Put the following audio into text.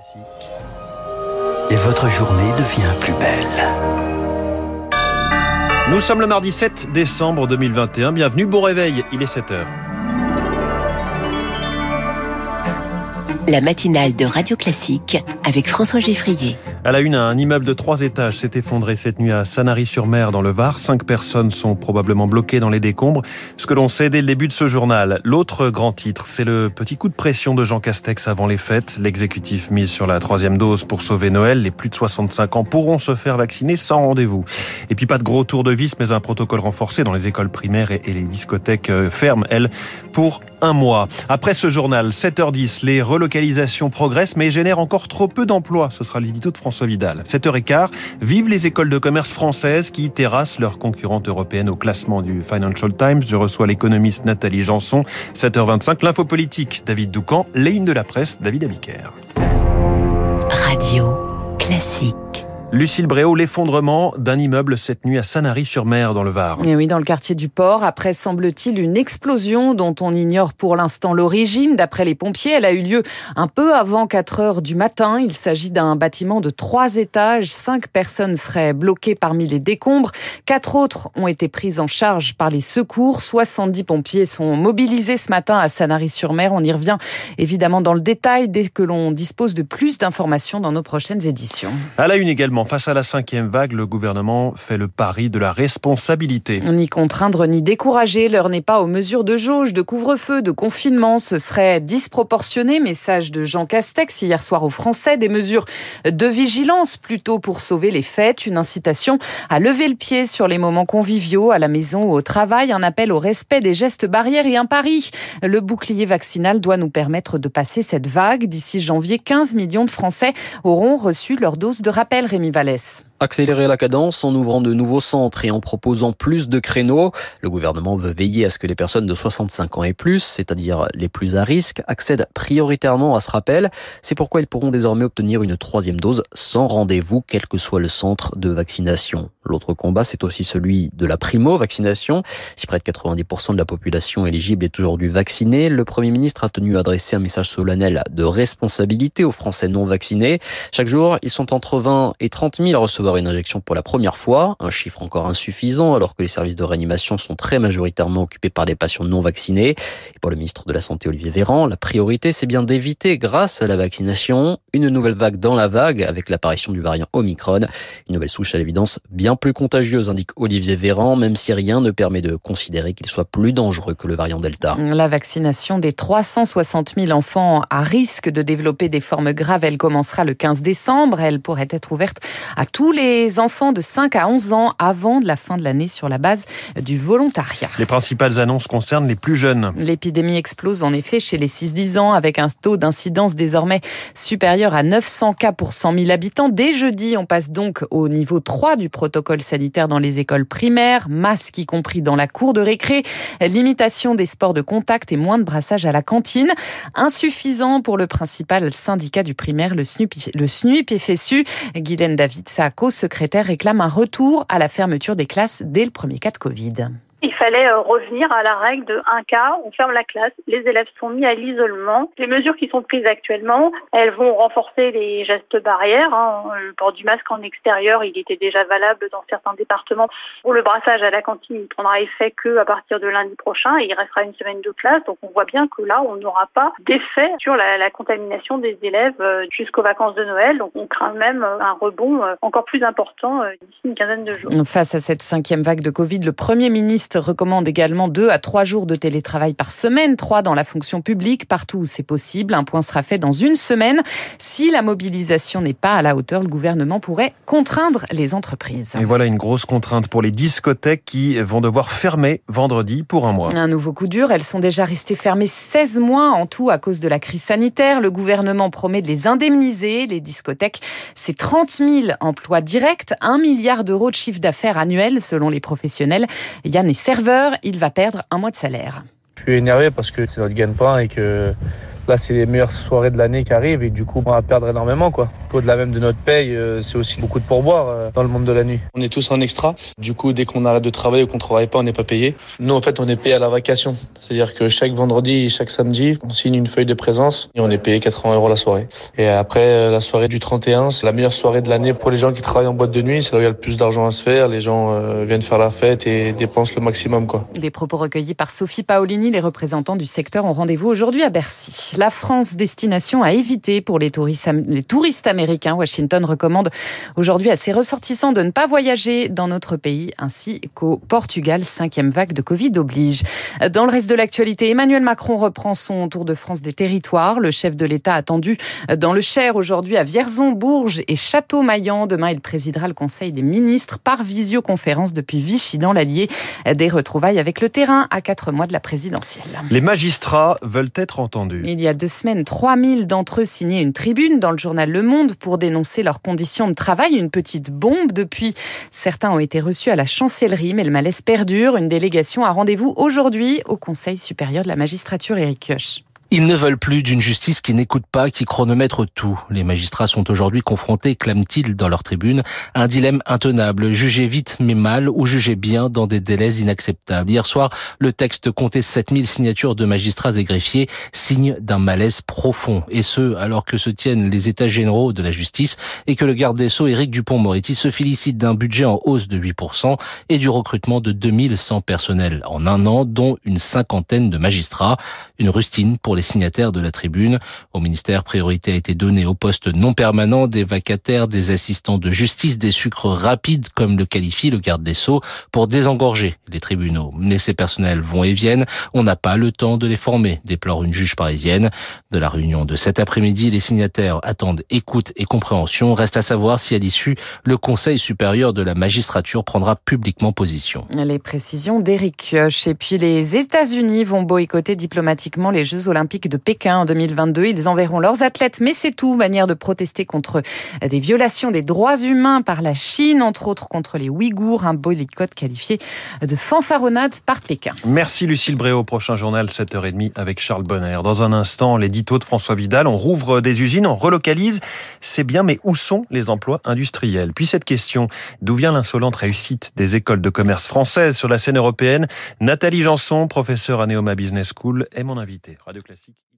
Classique. Et votre journée devient plus belle. Nous sommes le mardi 7 décembre 2021. Bienvenue, bon réveil, il est 7 heures. La matinale de Radio Classique avec François Geffrier. À la une, un immeuble de trois étages s'est effondré cette nuit à Sanary-sur-Mer dans le Var. Cinq personnes sont probablement bloquées dans les décombres. Ce que l'on sait dès le début de ce journal. L'autre grand titre, c'est le petit coup de pression de Jean Castex avant les fêtes. L'exécutif mise sur la troisième dose pour sauver Noël. Les plus de 65 ans pourront se faire vacciner sans rendez-vous. Et puis pas de gros tour de vis, mais un protocole renforcé dans les écoles primaires et les discothèques euh, ferment, elles, pour un mois. Après ce journal, 7h10, les relocalisations progressent, mais génèrent encore trop peu d'emplois. Ce sera l'édito de François Vidal. 7h15, vive les écoles de commerce françaises qui terrassent leurs concurrentes européennes au classement du Financial Times. Je reçois l'économiste Nathalie Janson. 7h25, l'info politique, David Doucan. Les de la presse, David Abiker. Radio classique. Lucille Bréau, l'effondrement d'un immeuble cette nuit à Sanary-sur-Mer dans le Var. Et oui, dans le quartier du port, après semble-t-il une explosion dont on ignore pour l'instant l'origine. D'après les pompiers, elle a eu lieu un peu avant 4 heures du matin. Il s'agit d'un bâtiment de trois étages. Cinq personnes seraient bloquées parmi les décombres. Quatre autres ont été prises en charge par les secours. 70 pompiers sont mobilisés ce matin à Sanary-sur-Mer. On y revient évidemment dans le détail dès que l'on dispose de plus d'informations dans nos prochaines éditions. À la une également face à la cinquième vague, le gouvernement fait le pari de la responsabilité. Ni contraindre ni décourager, l'heure n'est pas aux mesures de jauge, de couvre-feu, de confinement. Ce serait disproportionné. Message de Jean Castex hier soir aux Français. Des mesures de vigilance plutôt pour sauver les fêtes. Une incitation à lever le pied sur les moments conviviaux, à la maison ou au travail. Un appel au respect des gestes barrières et un pari. Le bouclier vaccinal doit nous permettre de passer cette vague. D'ici janvier, 15 millions de Français auront reçu leur dose de rappel, Rémi Vallès. Accélérer la cadence en ouvrant de nouveaux centres et en proposant plus de créneaux. Le gouvernement veut veiller à ce que les personnes de 65 ans et plus, c'est-à-dire les plus à risque, accèdent prioritairement à ce rappel. C'est pourquoi ils pourront désormais obtenir une troisième dose sans rendez-vous, quel que soit le centre de vaccination. L'autre combat, c'est aussi celui de la primo-vaccination. Si près de 90% de la population éligible est aujourd'hui vaccinée, le Premier ministre a tenu à adresser un message solennel de responsabilité aux Français non vaccinés. Chaque jour, ils sont entre 20 et 30 000 à recevoir une injection pour la première fois, un chiffre encore insuffisant alors que les services de réanimation sont très majoritairement occupés par des patients non vaccinés. Et pour le ministre de la Santé Olivier Véran, la priorité c'est bien d'éviter grâce à la vaccination une nouvelle vague dans la vague avec l'apparition du variant Omicron, une nouvelle souche à l'évidence bien plus contagieuse indique Olivier Véran, même si rien ne permet de considérer qu'il soit plus dangereux que le variant Delta. La vaccination des 360 000 enfants à risque de développer des formes graves, elle commencera le 15 décembre. Elle pourrait être ouverte à tous les enfants de 5 à 11 ans avant de la fin de l'année sur la base du volontariat. Les principales annonces concernent les plus jeunes. L'épidémie explose en effet chez les 6-10 ans avec un taux d'incidence désormais supérieur à 900 cas pour 100 000 habitants. Dès jeudi, on passe donc au niveau 3 du protocole sanitaire dans les écoles primaires, masques y compris dans la cour de récré, limitation des sports de contact et moins de brassage à la cantine. Insuffisant pour le principal syndicat du primaire, le SNUP, le FSU. Guylaine David, sa co-secrétaire, réclame un retour à la fermeture des classes dès le premier cas de Covid. Il fallait euh, revenir à la règle de un cas, on ferme la classe, les élèves sont mis à l'isolement. Les mesures qui sont prises actuellement, elles vont renforcer les gestes barrières. Hein. Le port du masque en extérieur, il était déjà valable dans certains départements. Pour le brassage à la cantine, il prendra effet que à partir de lundi prochain et il restera une semaine de classe. Donc on voit bien que là, on n'aura pas d'effet sur la, contamination des élèves euh, jusqu'aux vacances de Noël. Donc on craint même euh, un rebond encore plus important d'ici une quinzaine de jours. Face à cette cinquième vague de Covid, le Premier ministre recommande également deux à trois jours de télétravail par semaine, trois dans la fonction publique, partout où c'est possible. Un point sera fait dans une semaine. Si la mobilisation n'est pas à la hauteur, le gouvernement pourrait contraindre les entreprises. Et voilà une grosse contrainte pour les discothèques qui vont devoir fermer vendredi pour un mois. Un nouveau coup dur. Elles sont déjà restées fermées 16 mois en tout à cause de la crise sanitaire. Le gouvernement promet de les indemniser. Les discothèques, c'est 30 000 emplois directs, 1 milliard d'euros de chiffre d'affaires annuel selon les professionnels. Yann et serveur, il va perdre un mois de salaire. Je suis énervé parce que c'est notre gagne-pain et que Là, c'est les meilleures soirées de l'année qui arrivent et du coup, on va perdre énormément. quoi. Au-delà même de notre paye, euh, c'est aussi beaucoup de pourboire euh, dans le monde de la nuit. On est tous en extra. Du coup, dès qu'on arrête de travailler ou qu'on travaille pas, on n'est pas payé. Nous, en fait, on est payé à la vacation. C'est-à-dire que chaque vendredi et chaque samedi, on signe une feuille de présence et on est payé 80 euros la soirée. Et après, euh, la soirée du 31, c'est la meilleure soirée de l'année pour les gens qui travaillent en boîte de nuit. C'est là où il y a le plus d'argent à se faire. Les gens euh, viennent faire la fête et dépensent le maximum. quoi. Des propos recueillis par Sophie Paolini. Les représentants du secteur ont rendez-vous aujourd'hui à Bercy. La France, destination à éviter pour les touristes, les touristes américains. Washington recommande aujourd'hui à ses ressortissants de ne pas voyager dans notre pays ainsi qu'au Portugal. Cinquième vague de Covid oblige. Dans le reste de l'actualité, Emmanuel Macron reprend son tour de France des territoires. Le chef de l'État attendu dans le Cher aujourd'hui à Vierzon, Bourges et Château-Maillan. Demain, il présidera le Conseil des ministres par visioconférence depuis Vichy dans l'Allier. Des retrouvailles avec le terrain à quatre mois de la présidentielle. Les magistrats veulent être entendus. Il y a deux semaines, 3000 d'entre eux signaient une tribune dans le journal Le Monde pour dénoncer leurs conditions de travail. Une petite bombe. Depuis, certains ont été reçus à la chancellerie, mais le malaise perdure. Une délégation a rendez-vous aujourd'hui au Conseil supérieur de la magistrature, Eric Kioch. Ils ne veulent plus d'une justice qui n'écoute pas, qui chronomètre tout. Les magistrats sont aujourd'hui confrontés, clament-ils dans leur tribune, à un dilemme intenable. Juger vite mais mal ou juger bien dans des délais inacceptables. Hier soir, le texte comptait 7000 signatures de magistrats et greffiers, signe d'un malaise profond. Et ce, alors que se tiennent les états généraux de la justice et que le garde des Sceaux, Éric Dupont-Moretti, se félicite d'un budget en hausse de 8% et du recrutement de 2100 personnels en un an, dont une cinquantaine de magistrats. Une rustine pour les signataires de la tribune. Au ministère, priorité a été donnée aux postes non permanents, des vacataires, des assistants de justice, des sucres rapides, comme le qualifie le garde des Sceaux, pour désengorger les tribunaux. Mais ces personnels vont et viennent. On n'a pas le temps de les former, déplore une juge parisienne. De la réunion de cet après-midi, les signataires attendent écoute et compréhension. Reste à savoir si à l'issue, le Conseil supérieur de la magistrature prendra publiquement position. Les précisions d'Éric Kioch. Et puis les États-Unis vont boycotter diplomatiquement les Jeux Olympiques de Pékin en 2022. Ils enverront leurs athlètes, mais c'est tout, manière de protester contre des violations des droits humains par la Chine, entre autres contre les Ouïghours, un boycott qualifié de fanfaronnade par Pékin. Merci Lucille Bréau. Prochain journal 7h30 avec Charles Bonner. Dans un instant, l'édito de François Vidal. On rouvre des usines, on relocalise. C'est bien, mais où sont les emplois industriels? Puis cette question, d'où vient l'insolente réussite des écoles de commerce françaises? Sur la scène européenne Nathalie Janson, professeure à Neoma Business School, est mon invitée. Radio Classique.